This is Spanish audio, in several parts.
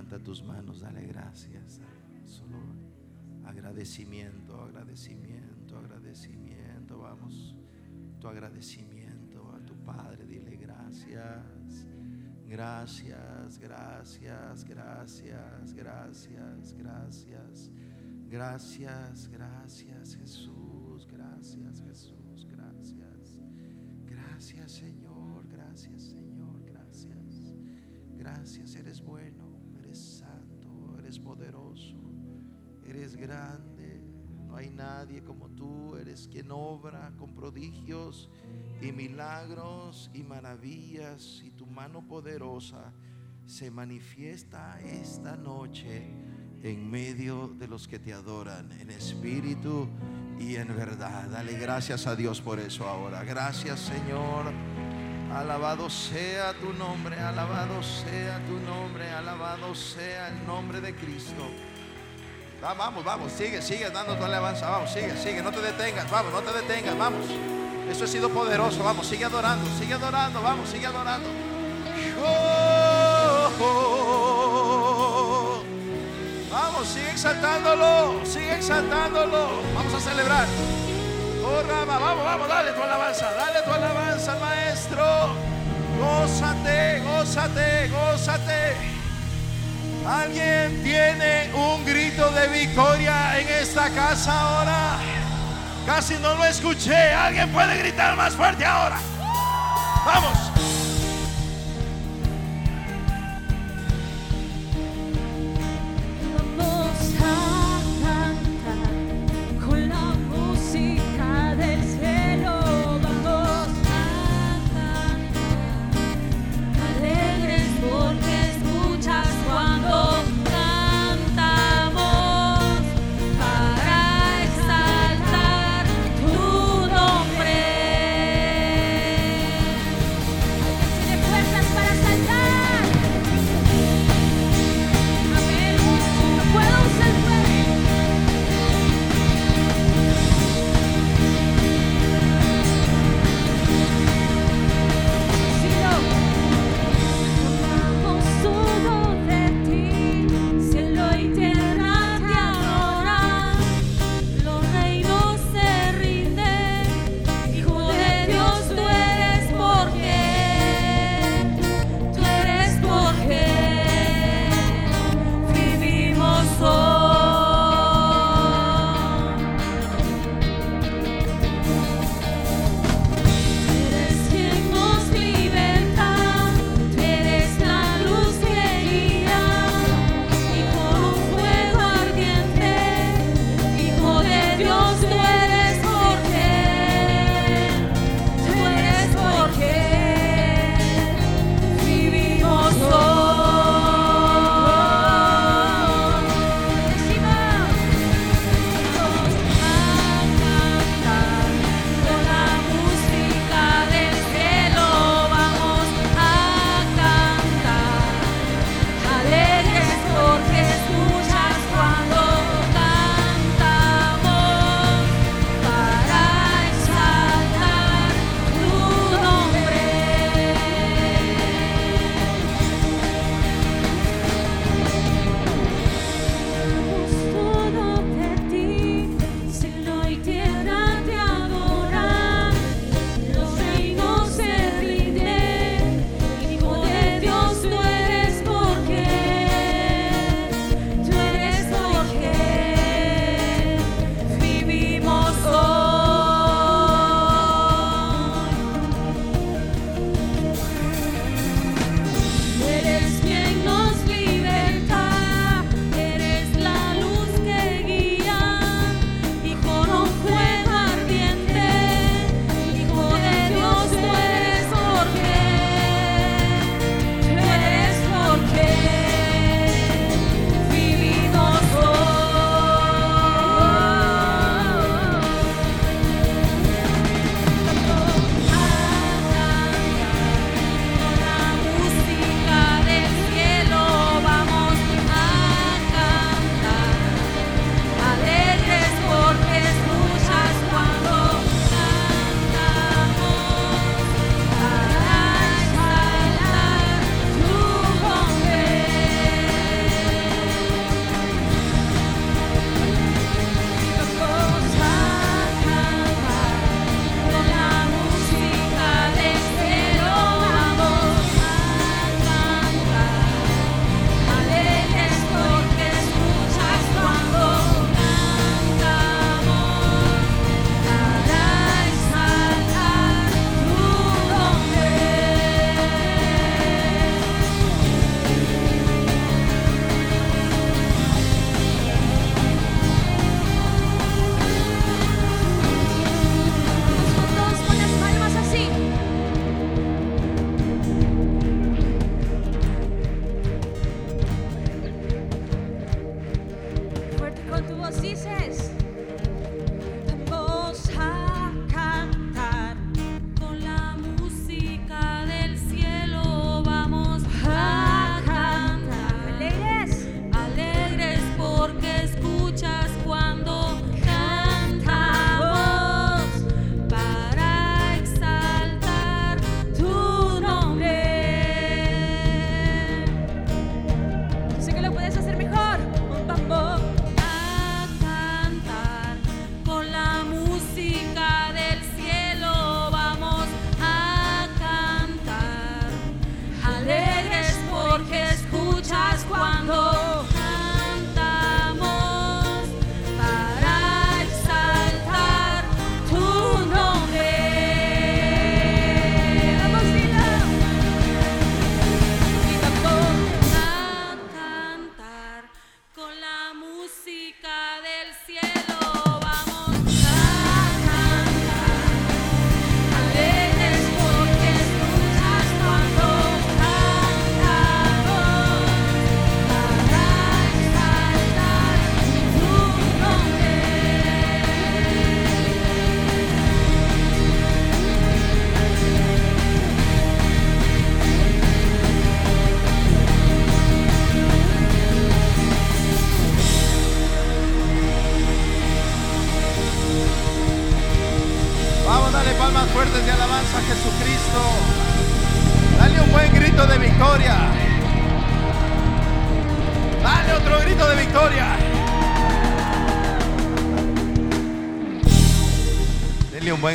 Levanta tus manos, dale gracias. Solo agradecimiento, agradecimiento, agradecimiento. Vamos, tu agradecimiento a tu Padre, dile gracias. Gracias, gracias, gracias, gracias, gracias. Gracias, gracias Jesús, nadie como tú, eres quien obra con prodigios y milagros y maravillas y tu mano poderosa se manifiesta esta noche en medio de los que te adoran en espíritu y en verdad. Dale gracias a Dios por eso ahora. Gracias Señor. Alabado sea tu nombre, alabado sea tu nombre, alabado sea el nombre de Cristo. Vamos, vamos, sigue, sigue dando tu alabanza. Vamos, sigue, sigue, no te detengas, vamos, no te detengas, vamos. Eso ha sido poderoso, vamos, sigue adorando, sigue adorando, vamos, sigue adorando. Oh, Vamos, sigue exaltándolo, sigue exaltándolo. Vamos a celebrar. Oh, Rama, vamos, vamos, dale tu alabanza, dale tu alabanza maestro. Gózate, gózate, gózate. ¿Alguien tiene un grito de victoria en esta casa ahora? Casi no lo escuché. ¿Alguien puede gritar más fuerte ahora? Vamos.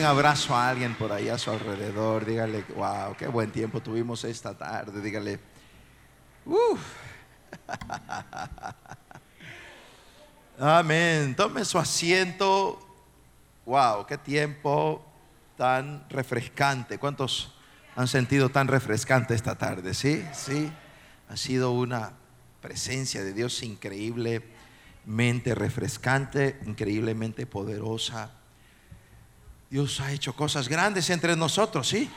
Abrazo a alguien por ahí a su alrededor. Dígale, wow, qué buen tiempo tuvimos esta tarde. Dígale, uff. Amén. Tome su asiento. Wow, qué tiempo tan refrescante. ¿Cuántos han sentido tan refrescante esta tarde? Sí, sí. Ha sido una presencia de Dios increíblemente refrescante, increíblemente poderosa. Dios ha hecho cosas grandes entre nosotros, ¿sí?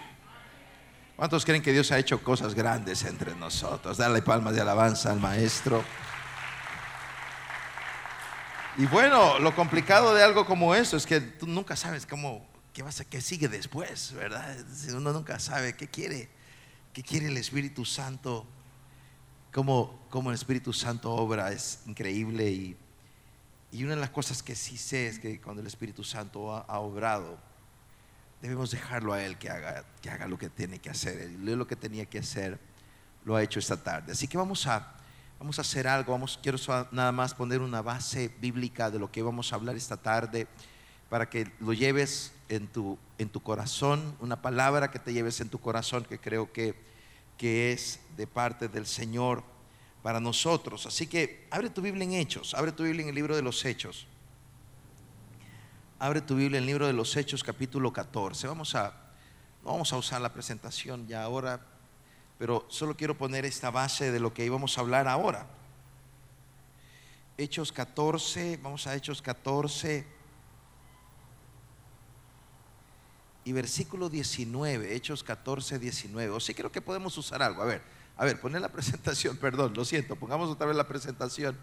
¿Cuántos creen que Dios ha hecho cosas grandes entre nosotros? Dale palmas de alabanza al Maestro. Y bueno, lo complicado de algo como eso es que tú nunca sabes cómo, qué, vas a, qué sigue después, ¿verdad? Uno nunca sabe qué quiere, qué quiere el Espíritu Santo, cómo, el Espíritu Santo obra, es increíble. Y, y, una de las cosas que sí sé es que cuando el Espíritu Santo ha obrado, debemos dejarlo a Él que haga, que haga lo que tiene que hacer. Él lo que tenía que hacer, lo ha hecho esta tarde. Así que vamos a Vamos a hacer algo, vamos, quiero nada más poner una base bíblica de lo que vamos a hablar esta tarde para que lo lleves en tu, en tu corazón, una palabra que te lleves en tu corazón que creo que, que es de parte del Señor para nosotros. Así que abre tu Biblia en Hechos, abre tu Biblia en el libro de los Hechos. Abre tu Biblia el libro de los Hechos capítulo 14. Vamos a, no vamos a usar la presentación ya ahora, pero solo quiero poner esta base de lo que íbamos a hablar ahora. Hechos 14, vamos a Hechos 14 y versículo 19, Hechos 14, 19. O sí creo que podemos usar algo. A ver, a ver, poner la presentación, perdón, lo siento, pongamos otra vez la presentación.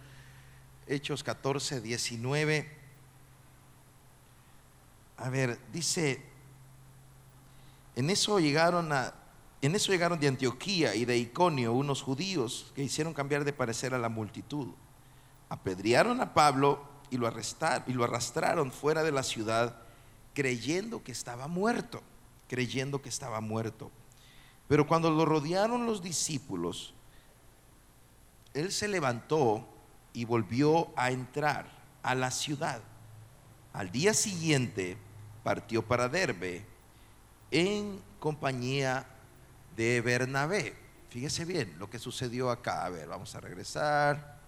Hechos 14, 19. A ver, dice, en eso llegaron en eso llegaron de Antioquía y de Iconio unos judíos que hicieron cambiar de parecer a la multitud. Apedrearon a Pablo y lo, arrestaron, y lo arrastraron fuera de la ciudad creyendo que estaba muerto, creyendo que estaba muerto. Pero cuando lo rodearon los discípulos, él se levantó y volvió a entrar a la ciudad. Al día siguiente partió para Derbe en compañía de Bernabé. Fíjese bien lo que sucedió acá. A ver, vamos a regresar.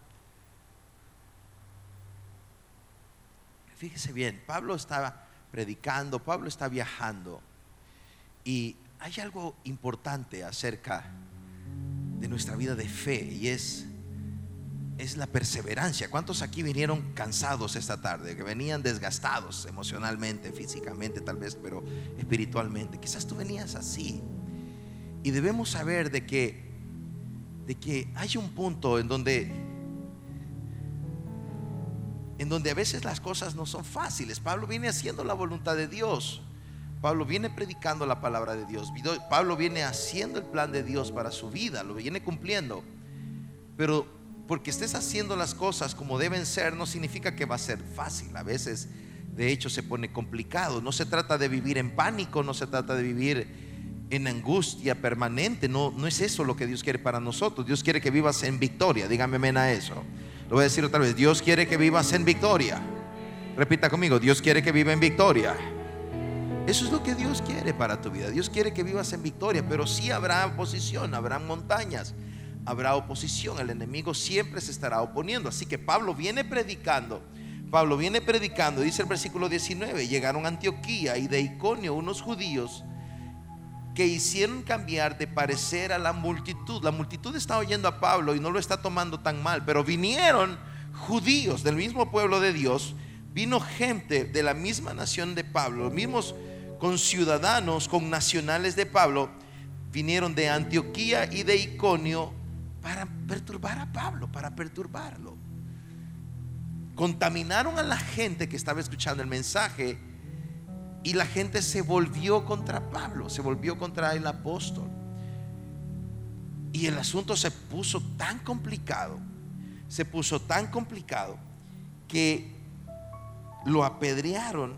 Fíjese bien, Pablo estaba predicando, Pablo está viajando y hay algo importante acerca de nuestra vida de fe y es es la perseverancia. ¿Cuántos aquí vinieron cansados esta tarde? Que venían desgastados emocionalmente, físicamente tal vez, pero espiritualmente. Quizás tú venías así. Y debemos saber de que, de que hay un punto en donde, en donde a veces las cosas no son fáciles. Pablo viene haciendo la voluntad de Dios. Pablo viene predicando la palabra de Dios. Pablo viene haciendo el plan de Dios para su vida, lo viene cumpliendo. Pero porque estés haciendo las cosas como deben ser, no significa que va a ser fácil. A veces, de hecho, se pone complicado. No se trata de vivir en pánico, no se trata de vivir en angustia permanente. No, no es eso lo que Dios quiere para nosotros. Dios quiere que vivas en victoria. Dígame amén a eso. Lo voy a decir otra vez. Dios quiere que vivas en victoria. Repita conmigo. Dios quiere que viva en victoria. Eso es lo que Dios quiere para tu vida. Dios quiere que vivas en victoria, pero sí habrá oposición, habrá montañas, habrá oposición. El enemigo siempre se estará oponiendo. Así que Pablo viene predicando. Pablo viene predicando, dice el versículo 19, llegaron a Antioquía y de Iconio unos judíos que hicieron cambiar de parecer a la multitud. La multitud está oyendo a Pablo y no lo está tomando tan mal, pero vinieron judíos del mismo pueblo de Dios, vino gente de la misma nación de Pablo, los mismos con ciudadanos, con nacionales de Pablo, vinieron de Antioquía y de Iconio para perturbar a Pablo, para perturbarlo. Contaminaron a la gente que estaba escuchando el mensaje y la gente se volvió contra Pablo, se volvió contra el apóstol. Y el asunto se puso tan complicado, se puso tan complicado que lo apedrearon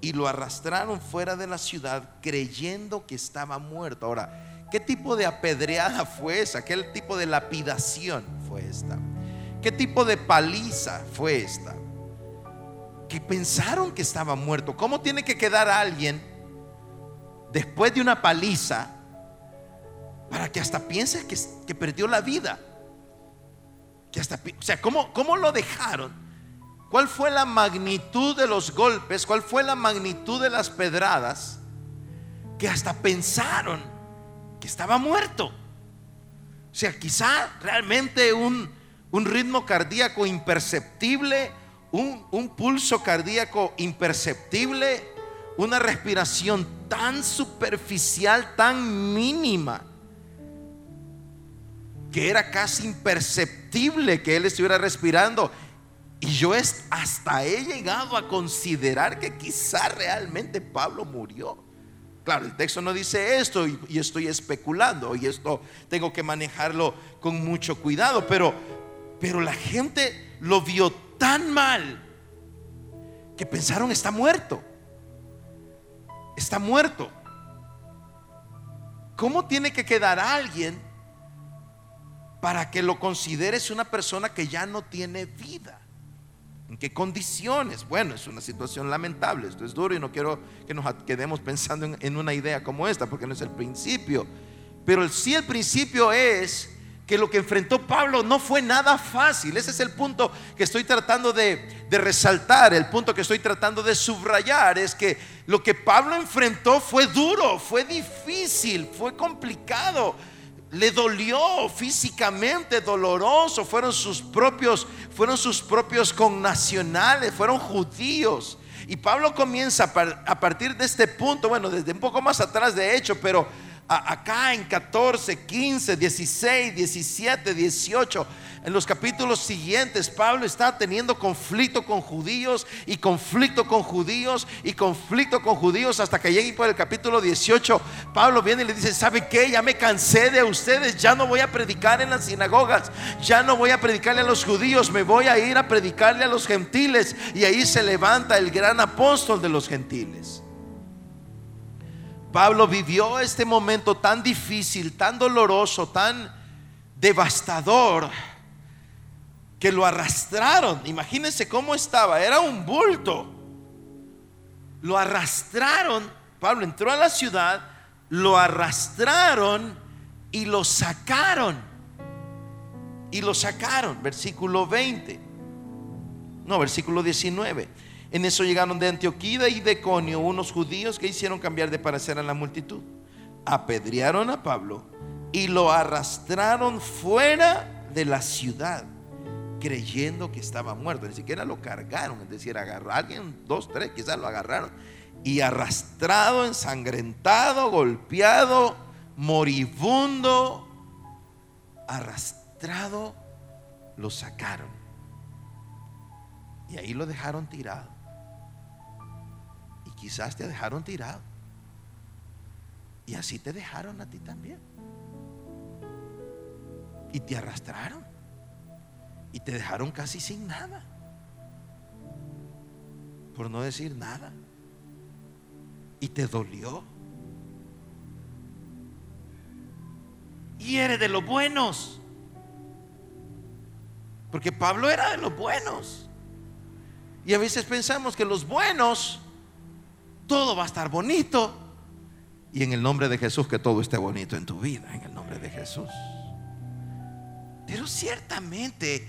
y lo arrastraron fuera de la ciudad creyendo que estaba muerto. Ahora, ¿qué tipo de apedreada fue esa? ¿Qué tipo de lapidación fue esta? ¿Qué tipo de paliza fue esta? Que pensaron que estaba muerto. ¿Cómo tiene que quedar alguien después de una paliza para que hasta piense que, perdió la vida? Que hasta, o sea, ¿cómo, ¿cómo lo dejaron? ¿Cuál fue la magnitud de los golpes? ¿Cuál fue la magnitud de las pedradas? Que hasta pensaron que estaba muerto. O sea, quizá realmente un, ritmo cardíaco imperceptible, un, un pulso cardíaco imperceptible, una respiración tan superficial, tan mínima, que era casi imperceptible que él estuviera respirando y yo hasta he llegado a considerar que quizá realmente Pablo murió. Claro, el texto no dice esto y, estoy especulando y esto tengo que manejarlo con mucho cuidado, pero, pero la gente lo vio tan mal que pensaron está muerto. Está muerto. ¿Cómo tiene que quedar alguien para que lo consideres una persona que ya no tiene vida? ¿En qué condiciones? Bueno, es una situación lamentable, esto es duro y no quiero que nos quedemos pensando en, una idea como esta, porque no es el principio. Pero sí el principio es que lo que enfrentó Pablo no fue nada fácil. Ese es el punto que estoy tratando de, de, resaltar, el punto que estoy tratando de subrayar, es que lo que Pablo enfrentó fue duro, fue difícil, fue complicado le dolió físicamente doloroso, fueron sus propios, fueron sus propios connacionales, fueron judíos. Y Pablo comienza a partir de este punto, bueno, desde un poco más atrás de hecho, pero acá en 14, 15, 16, 17, 18, en los capítulos siguientes, Pablo está teniendo conflicto con judíos y conflicto con judíos y conflicto con judíos hasta que llegue por el capítulo 18. Pablo viene y le dice, ¿sabe qué? Ya me cansé de ustedes, ya no voy a predicar en las sinagogas, ya no voy a predicarle a los judíos, me voy a ir a predicarle a los gentiles. Y ahí se levanta el gran apóstol de los gentiles. Pablo vivió este momento tan difícil, tan doloroso, tan devastador que lo arrastraron. Imagínense cómo estaba, era un bulto. Lo arrastraron, Pablo entró a la ciudad, lo arrastraron y lo sacaron. Y lo sacaron, versículo 20. No, versículo 19. En eso llegaron de Antioquía y de Conio unos judíos que hicieron cambiar de parecer a la multitud. Apedrearon a Pablo y lo arrastraron fuera de la ciudad creyendo que estaba muerto. Ni siquiera lo cargaron, es decir, agarró alguien, dos, tres, quizás lo agarraron. Y arrastrado, ensangrentado, golpeado, moribundo, arrastrado, lo sacaron. Y ahí lo dejaron tirado. Quizás te dejaron tirado. Y así te dejaron a ti también. Y te arrastraron y te dejaron casi sin nada. Por no decir nada. Y te dolió. Y eres de los buenos. Porque Pablo era de los buenos. Y a veces pensamos que los buenos, todo va a estar bonito. Y en el nombre de Jesús, que todo esté bonito en tu vida, en el nombre de Jesús. Pero ciertamente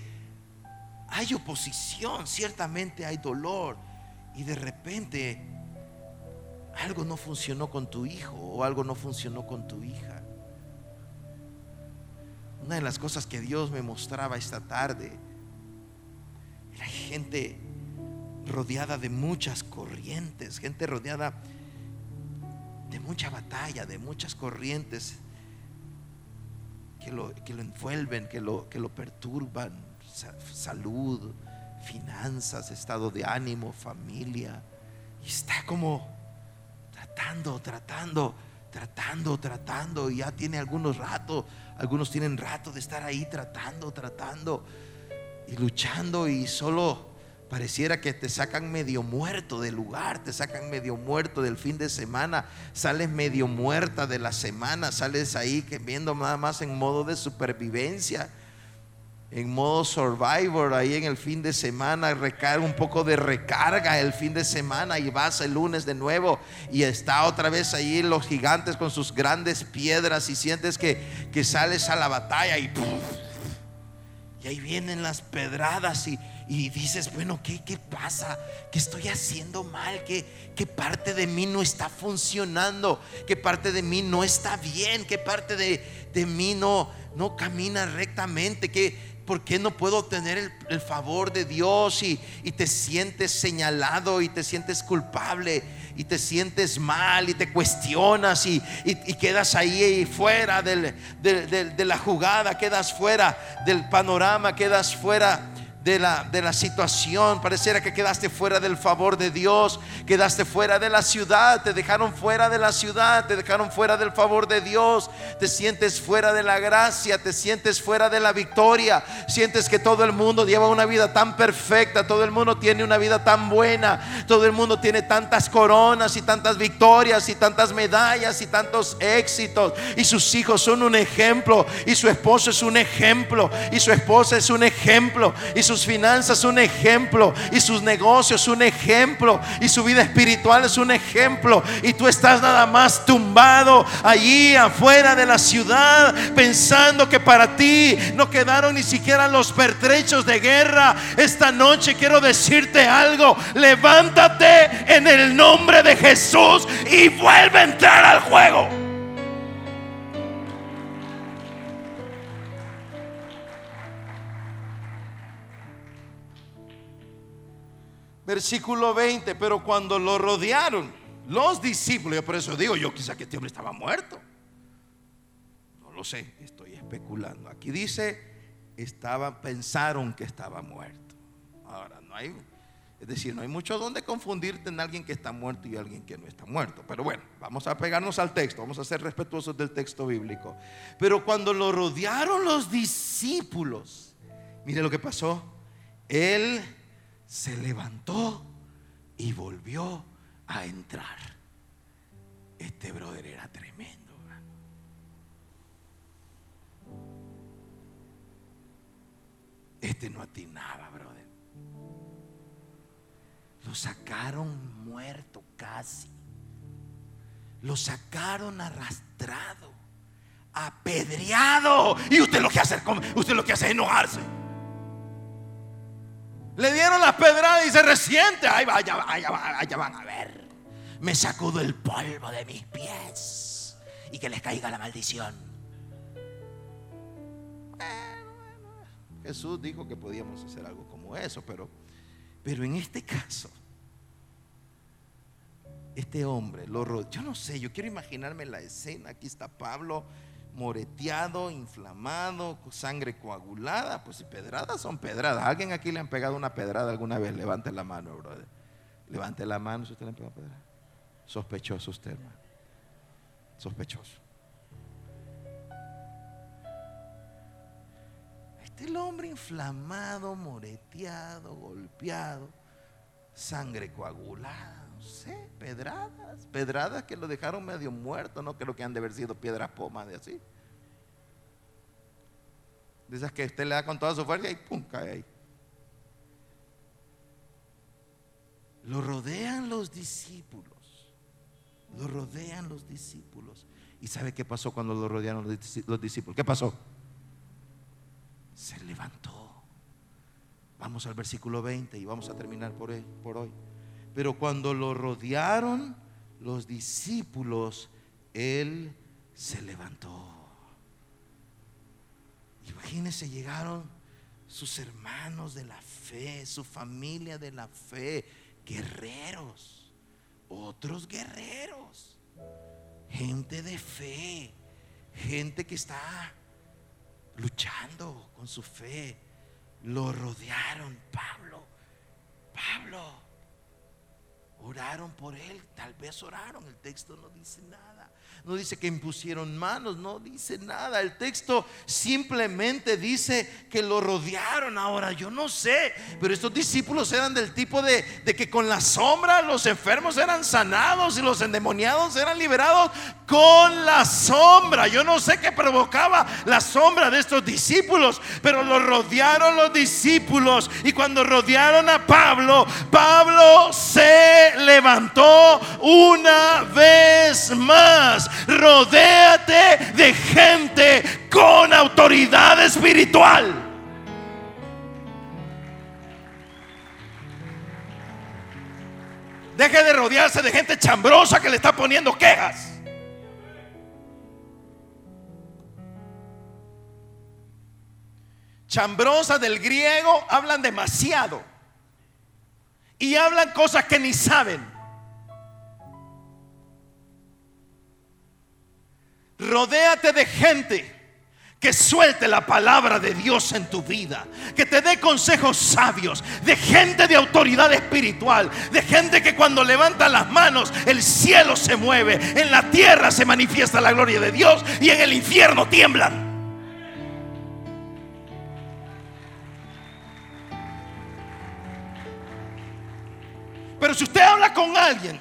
hay oposición, ciertamente hay dolor y de repente algo no funcionó con tu hijo o algo no funcionó con tu hija. Una de las cosas que Dios me mostraba esta tarde era gente rodeada de muchas corrientes, gente rodeada de mucha batalla, de muchas corrientes que lo, que lo envuelven, que lo, que lo perturban salud, finanzas, estado de ánimo, familia. Y está como tratando, tratando, tratando, tratando. Y ya tiene algunos ratos, algunos tienen rato de estar ahí tratando, tratando y luchando y solo Pareciera que te sacan medio muerto del lugar, te sacan medio muerto del fin de semana, sales medio muerta de la semana, sales ahí que viendo nada más en modo de supervivencia, en modo survivor, ahí en el fin de semana, recarga un poco de recarga el fin de semana y vas el lunes de nuevo y está otra vez ahí los gigantes con sus grandes piedras y sientes que, que sales a la batalla y, y ahí vienen las pedradas y y dices, bueno, ¿qué, qué pasa? ¿Qué estoy haciendo mal? ¿Qué, ¿Qué parte de mí no está funcionando? ¿Qué parte de mí no está bien? ¿Qué parte de, de mí no, no camina rectamente? ¿Qué, ¿Por qué no puedo tener el, favor de Dios? Y, y, te sientes señalado y te sientes culpable y te sientes mal y te cuestionas y, y, quedas ahí fuera del, de la jugada, quedas fuera del panorama, quedas fuera de la, de la situación. Pareciera que quedaste fuera del favor de Dios, quedaste fuera de la ciudad, te dejaron fuera de la ciudad, te dejaron fuera del favor de Dios, te sientes fuera de la gracia, te sientes fuera de la victoria, sientes que todo el mundo lleva una vida tan perfecta, todo el mundo tiene una vida tan buena, todo el mundo tiene tantas coronas y tantas victorias y tantas medallas y tantos éxitos y sus hijos son un ejemplo y su esposo es un ejemplo y su esposa es un ejemplo y sus finanzas un ejemplo y sus negocios un ejemplo y su vida espiritual es un ejemplo y tú estás nada más tumbado allí afuera de la ciudad pensando que para ti no quedaron ni siquiera los pertrechos de guerra. Esta noche quiero decirte algo, levántate en el nombre de Jesús y vuelve a entrar al juego. Versículo 20, pero cuando lo rodearon los discípulos, yo por eso digo, yo quizá que este hombre estaba muerto. No lo sé, estoy especulando. Aquí dice, estaba, pensaron que estaba muerto. Ahora, no hay, es decir, no hay mucho donde confundirte en alguien que está muerto y alguien que no está muerto. Pero bueno, vamos a pegarnos al texto, vamos a ser respetuosos del texto bíblico. Pero cuando lo rodearon los discípulos, mire lo que pasó. Él se levantó y volvió a entrar. Este brother era tremendo. Este no atinaba, brother. Lo sacaron muerto casi. Lo sacaron arrastrado, apedreado. Y usted lo que hace, usted lo que hace es enojarse. Le dieron las pedradas y se resiente. Vaya, vaya, vaya, van a ver. Me sacudo el polvo de mis pies y que les caiga la maldición. Jesús dijo que podíamos hacer algo como eso, pero, pero en este caso, este hombre lo Yo no sé, yo quiero imaginarme la escena. Aquí está Pablo moreteado, inflamado, sangre coagulada. Pues si pedradas son pedradas. ¿Alguien aquí le han pegado una pedrada alguna vez? Levante la mano, brother. Levante la mano si usted le han pegado pedrada. Sospechoso usted, hermano. Sospechoso. Este el hombre inflamado, moreteado, golpeado, sangre coagulada, no sé, pedradas, pedradas que lo dejaron medio muerto, no creo que han de haber sido piedras pomas de así. De esas que usted le da con toda su fuerza y pum, cae ahí. Lo rodean los discípulos. Lo rodean los discípulos. ¿Y sabe qué pasó cuando lo rodearon los discípulos? ¿Qué pasó? Se levantó. Vamos al versículo 20 y vamos a terminar por hoy. Pero cuando lo rodearon los discípulos, él se levantó. Imagínense, llegaron sus hermanos de la fe, su familia de la fe, guerreros, otros guerreros, gente de fe, gente que está luchando con su fe. Lo rodearon, Pablo, Pablo, Oraron por él, tal vez oraron, el texto no dice nada. No dice que impusieron manos, no dice nada. El texto simplemente dice que lo rodearon. Ahora, yo no sé, pero estos discípulos eran del tipo de, de que con la sombra los enfermos eran sanados y los endemoniados eran liberados con la sombra. Yo no sé qué provocaba la sombra de estos discípulos, pero lo rodearon los discípulos. Y cuando rodearon a Pablo, Pablo se levantó una vez más. Rodéate de gente con autoridad espiritual. Deje de rodearse de gente chambrosa que le está poniendo quejas. Chambrosa del griego hablan demasiado. Y hablan cosas que ni saben. Rodéate de gente que suelte la palabra de Dios en tu vida, que te dé consejos sabios, de gente de autoridad espiritual, de gente que cuando levanta las manos el cielo se mueve, en la tierra se manifiesta la gloria de Dios y en el infierno tiemblan. Pero si usted habla con alguien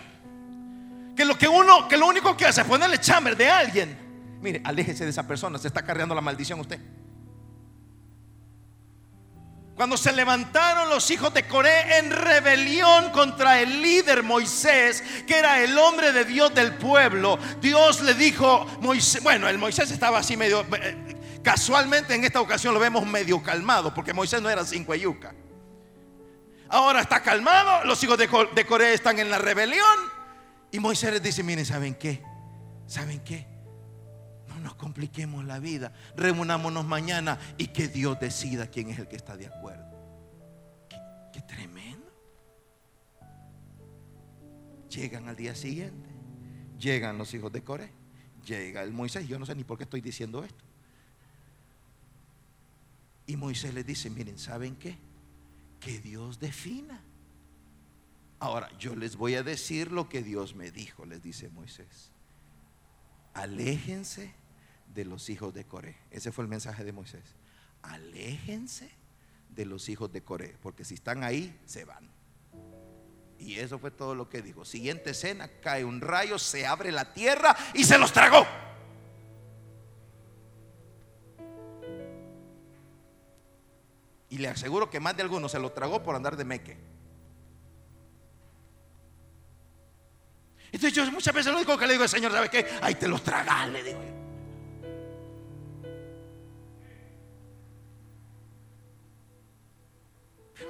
que lo que uno, que lo único que hace es ponerle chamber de alguien, mire, aléjese de esa persona, se está cargando la maldición usted. Cuando se levantaron los hijos de Coré en rebelión contra el líder Moisés, que era el hombre de Dios del pueblo, Dios le dijo, Moisés, bueno, el Moisés estaba así medio, eh, casualmente en esta ocasión lo vemos medio calmado, porque Moisés no era cinco yuca. Ahora está calmado, los hijos de, Coré están en la rebelión. Y Moisés les dice, miren, ¿saben qué? ¿Saben qué? No nos compliquemos la vida. Reunámonos mañana y que Dios decida quién es el que está de acuerdo. Qué, tremendo. Llegan al día siguiente. Llegan los hijos de Coré. Llega el Moisés. Yo no sé ni por qué estoy diciendo esto. Y Moisés les dice, miren, ¿saben qué? que Dios defina. Ahora, yo les voy a decir lo que Dios me dijo, les dice Moisés. Aléjense de los hijos de Coré. Ese fue el mensaje de Moisés. Aléjense de los hijos de Coré, porque si están ahí, se van. Y eso fue todo lo que dijo. Siguiente escena, cae un rayo, se abre la tierra y se los tragó. Y le aseguro que más de alguno se lo tragó por andar de meque. Entonces yo muchas veces lo único que le digo al Señor, ¿sabes qué? Ahí te los tragas, le digo yo.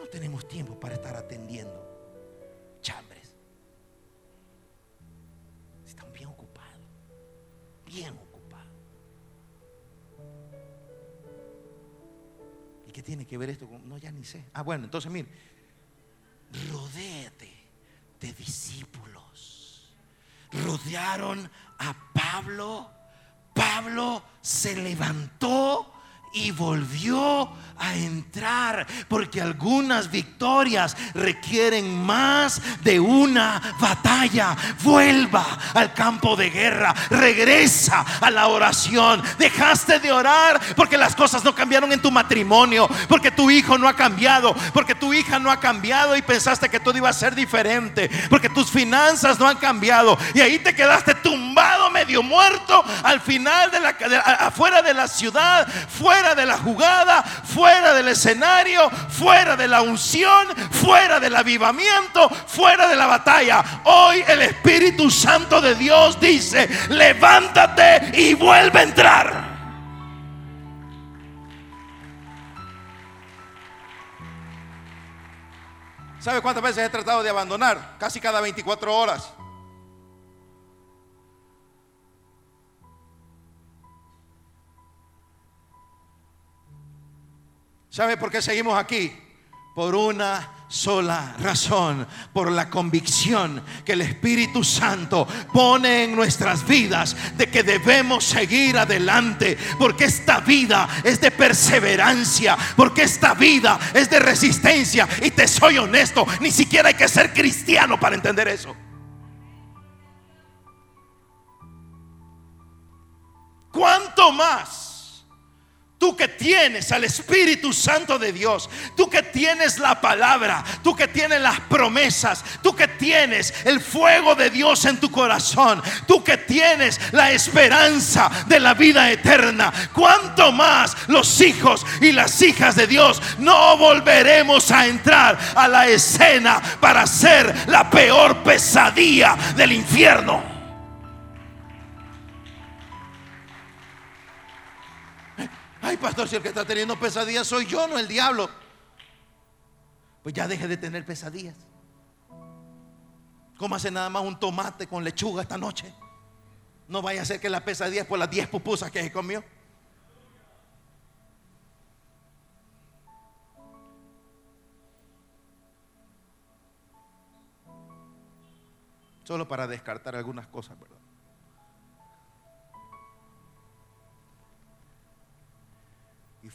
Tenemos tiempo para estar atendiendo chambres. Están bien ocupados. Bien ocupados. qué tiene que ver esto con.? No, ya ni sé. Ah, bueno, entonces mire. Rodéate de discípulos. Rodearon a Pablo. Pablo se levantó y volvió a entrar porque algunas victorias requieren más de una batalla. Vuelva al campo de guerra, regresa a la oración. Dejaste de orar porque las cosas no cambiaron en tu matrimonio, porque tu hijo no ha cambiado, porque tu hija no ha cambiado y pensaste que todo iba a ser diferente, porque tus finanzas no han cambiado y ahí te quedaste tumbado medio muerto al final de la afuera de la ciudad, fuera de la jugada, fuera del escenario, fuera de la unción, fuera del avivamiento, fuera de la batalla. Hoy el Espíritu Santo de Dios dice, levántate y vuelve a entrar. ¿Sabe cuántas veces he tratado de abandonar? Casi cada 24 horas. ¿Sabe por qué seguimos aquí? Por una sola razón, por la convicción que el Espíritu Santo pone en nuestras vidas de que debemos seguir adelante, porque esta vida es de perseverancia, porque esta vida es de resistencia. Y te soy honesto, ni siquiera hay que ser cristiano para entender eso. ¿Cuánto más? Tú que tienes al Espíritu Santo de Dios, tú que tienes la palabra, tú que tienes las promesas, tú que tienes el fuego de Dios en tu corazón, tú que tienes la esperanza de la vida eterna, cuánto más los hijos y las hijas de Dios no volveremos a entrar a la escena para ser la peor pesadilla del infierno. Ay, pastor, si el que está teniendo pesadillas soy yo, no el diablo. Pues ya deje de tener pesadillas. hace nada más un tomate con lechuga esta noche. No vaya a ser que la pesadilla es por las 10 pupusas que se comió. Solo para descartar algunas cosas, ¿verdad?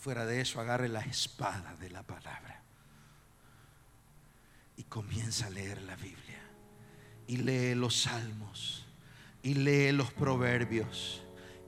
Fuera de eso, agarre la espada de la palabra. Y comienza a leer la Biblia. Y lee los salmos. Y lee los proverbios.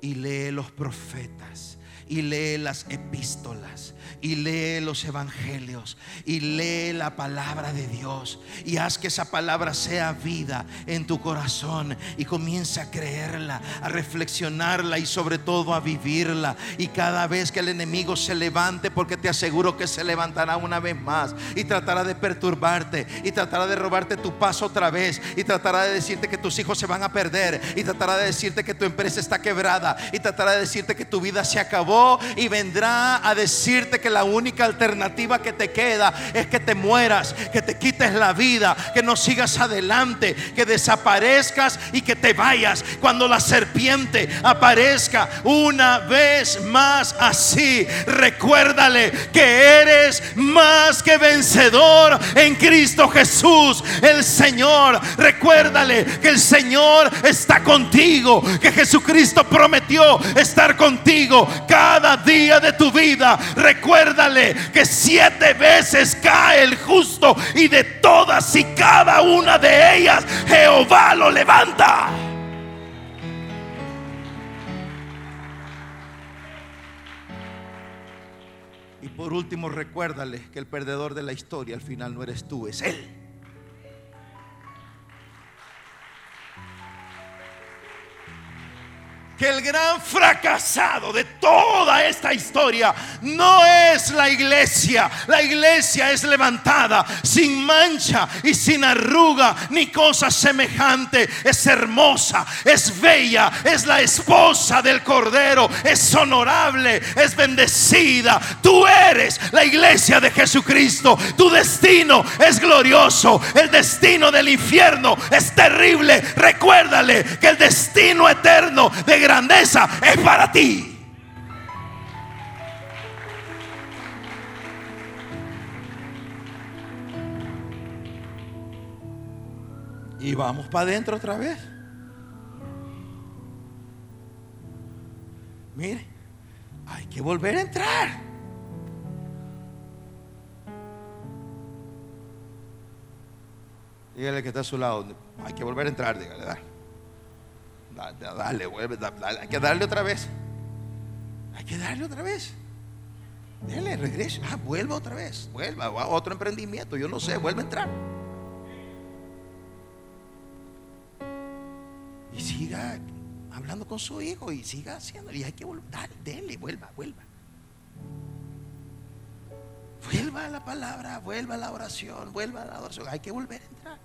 Y lee los profetas y lee las epístolas y lee los evangelios y lee la palabra de Dios y haz que esa palabra sea vida en tu corazón y comienza a creerla, a reflexionarla y sobre todo a vivirla. Y cada vez que el enemigo se levante, porque te aseguro que se levantará una vez más y tratará de perturbarte y tratará de robarte tu paso otra vez y tratará de decirte que tus hijos se van a perder y tratará de decirte que tu empresa está quebrada y tratará de decirte que tu vida se acabó y vendrá a decirte que la única alternativa que te queda es que te mueras, que te quites la vida, que no sigas adelante, que desaparezcas y que te vayas. Cuando la serpiente aparezca una vez más así, recuérdale que eres más que vencedor en Cristo Jesús, el Señor. Recuérdale que el Señor está contigo, que Jesucristo prometió estar contigo cada día de tu vida. Recuérdale que siete veces cae el justo y de todas y cada una de ellas Jehová lo levanta. Y por último, recuérdale que el perdedor de la historia al final no eres tú, es Él. Que el gran fracasado de toda esta historia no es la iglesia. La iglesia es levantada sin mancha y sin arruga ni cosa semejante. Es hermosa, es bella, es la esposa del Cordero, es honorable, es bendecida. Tú eres la iglesia de Jesucristo. Tu destino es glorioso. El destino del infierno es terrible. Recuérdale que el destino eterno de grandeza es para ti. Y vamos para adentro otra vez. Mire, hay que volver a entrar. Dígale que está a su lado. Hay que volver a entrar, dígale, dale. Dale, vuelve, hay que darle otra vez. Hay que darle otra vez. Dale, regrese. Ah, vuelva otra vez. Vuelva a otro emprendimiento. Yo no sé, vuelve a entrar. Y siga hablando con su hijo y siga haciendo. Y hay que volver. Dale, dele, vuelva, vuelva. Vuelva a la palabra, vuelva a la oración, vuelva a la oración. Hay que volver a entrar.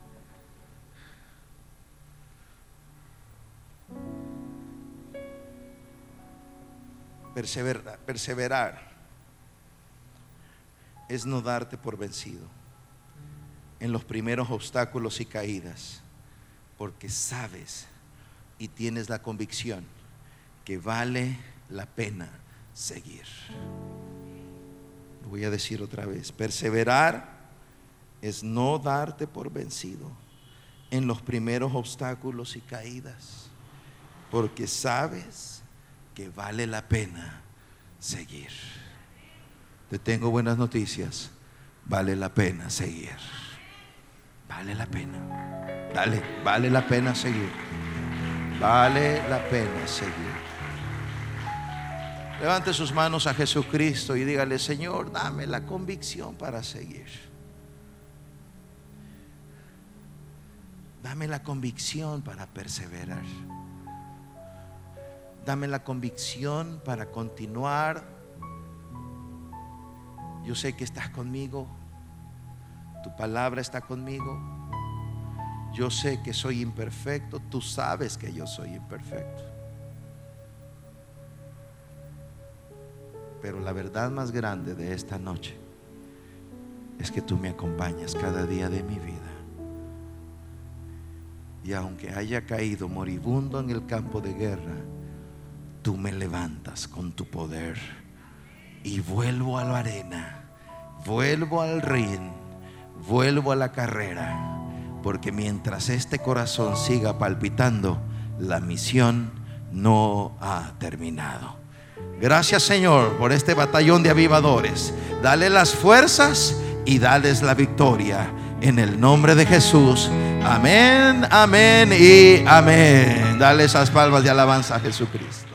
Perseverar, es no darte por vencido en los primeros obstáculos y caídas, porque sabes y tienes la convicción que vale la pena seguir. Lo voy a decir otra vez, perseverar es no darte por vencido en los primeros obstáculos y caídas, porque sabes que vale la pena seguir. Te tengo buenas noticias, vale la pena seguir. Vale la pena. Dale, vale la pena seguir. Vale la pena seguir. Levante sus manos a Jesucristo y dígale, Señor, dame la convicción para seguir. Dame la convicción para perseverar. Dame la convicción para continuar. Yo sé que estás conmigo. Tu palabra está conmigo. Yo sé que soy imperfecto. Tú sabes que yo soy imperfecto. Pero la verdad más grande de esta noche es que tú me acompañas cada día de mi vida. Y aunque haya caído moribundo en el campo de guerra, tú me levantas con tu poder. Y vuelvo a la arena, vuelvo al ring, vuelvo a la carrera. Porque mientras este corazón siga palpitando, la misión no ha terminado. Gracias Señor por este batallón de avivadores. Dale las fuerzas y dales la victoria. En el nombre de Jesús. Amén, amén y amén. Dale esas palmas de alabanza a Jesucristo.